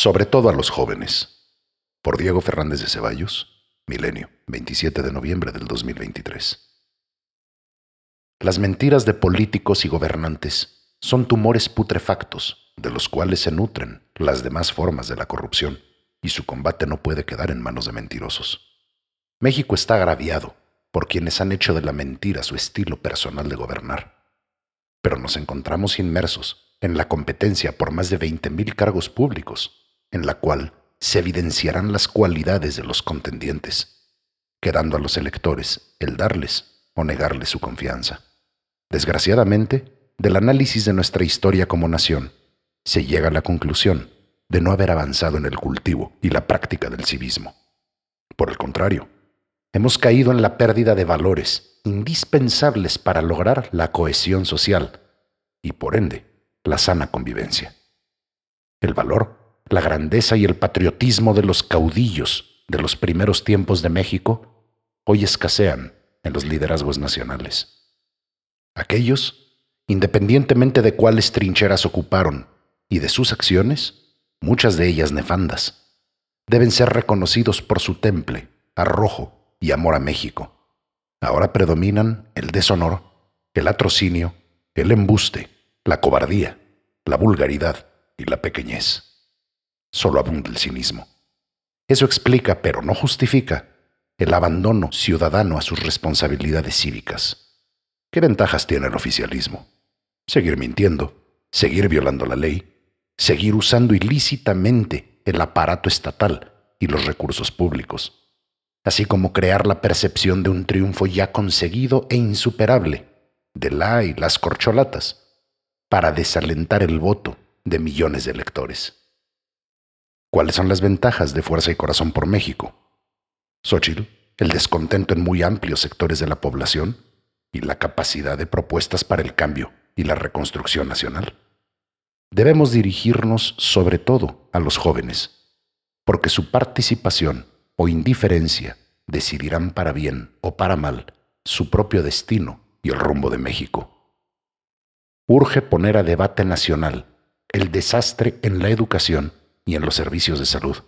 sobre todo a los jóvenes. Por Diego Fernández de Ceballos, Milenio, 27 de noviembre del 2023. Las mentiras de políticos y gobernantes son tumores putrefactos de los cuales se nutren las demás formas de la corrupción, y su combate no puede quedar en manos de mentirosos. México está agraviado por quienes han hecho de la mentira su estilo personal de gobernar. Pero nos encontramos inmersos en la competencia por más de 20.000 cargos públicos, en la cual se evidenciarán las cualidades de los contendientes, quedando a los electores el darles o negarles su confianza. Desgraciadamente, del análisis de nuestra historia como nación, se llega a la conclusión de no haber avanzado en el cultivo y la práctica del civismo. Por el contrario, hemos caído en la pérdida de valores indispensables para lograr la cohesión social y, por ende, la sana convivencia. El valor, la grandeza y el patriotismo de los caudillos de los primeros tiempos de México hoy escasean en los liderazgos nacionales. Aquellos, independientemente de cuáles trincheras ocuparon y de sus acciones, muchas de ellas nefandas, deben ser reconocidos por su temple, arrojo y amor a México. Ahora predominan el deshonor, el atrocinio, el embuste, la cobardía, la vulgaridad y la pequeñez. Solo abunda el cinismo. Eso explica, pero no justifica, el abandono ciudadano a sus responsabilidades cívicas. ¿Qué ventajas tiene el oficialismo? Seguir mintiendo, seguir violando la ley, seguir usando ilícitamente el aparato estatal y los recursos públicos, así como crear la percepción de un triunfo ya conseguido e insuperable de la y las corcholatas para desalentar el voto de millones de electores. ¿Cuáles son las ventajas de Fuerza y Corazón por México? Xochitl, el descontento en muy amplios sectores de la población, y la capacidad de propuestas para el cambio y la reconstrucción nacional. Debemos dirigirnos sobre todo a los jóvenes, porque su participación o indiferencia decidirán para bien o para mal su propio destino y el rumbo de México. Urge poner a debate nacional el desastre en la educación y en los servicios de salud,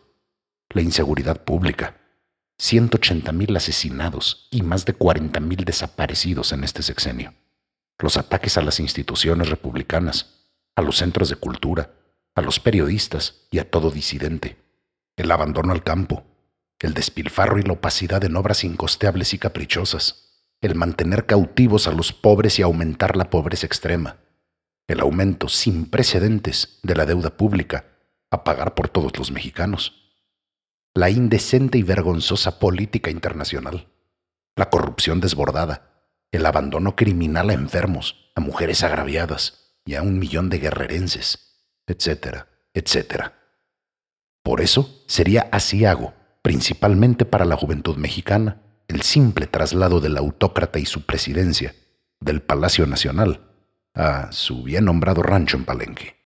la inseguridad pública, 180 mil asesinados y más de 40 mil desaparecidos en este sexenio. Los ataques a las instituciones republicanas, a los centros de cultura, a los periodistas y a todo disidente. El abandono al campo, el despilfarro y la opacidad en obras incosteables y caprichosas, el mantener cautivos a los pobres y aumentar la pobreza extrema, el aumento sin precedentes de la deuda pública a pagar por todos los mexicanos la indecente y vergonzosa política internacional, la corrupción desbordada, el abandono criminal a enfermos, a mujeres agraviadas y a un millón de guerrerenses, etcétera, etcétera. Por eso sería asiago, principalmente para la juventud mexicana, el simple traslado del autócrata y su presidencia del Palacio Nacional a su bien nombrado rancho en Palenque.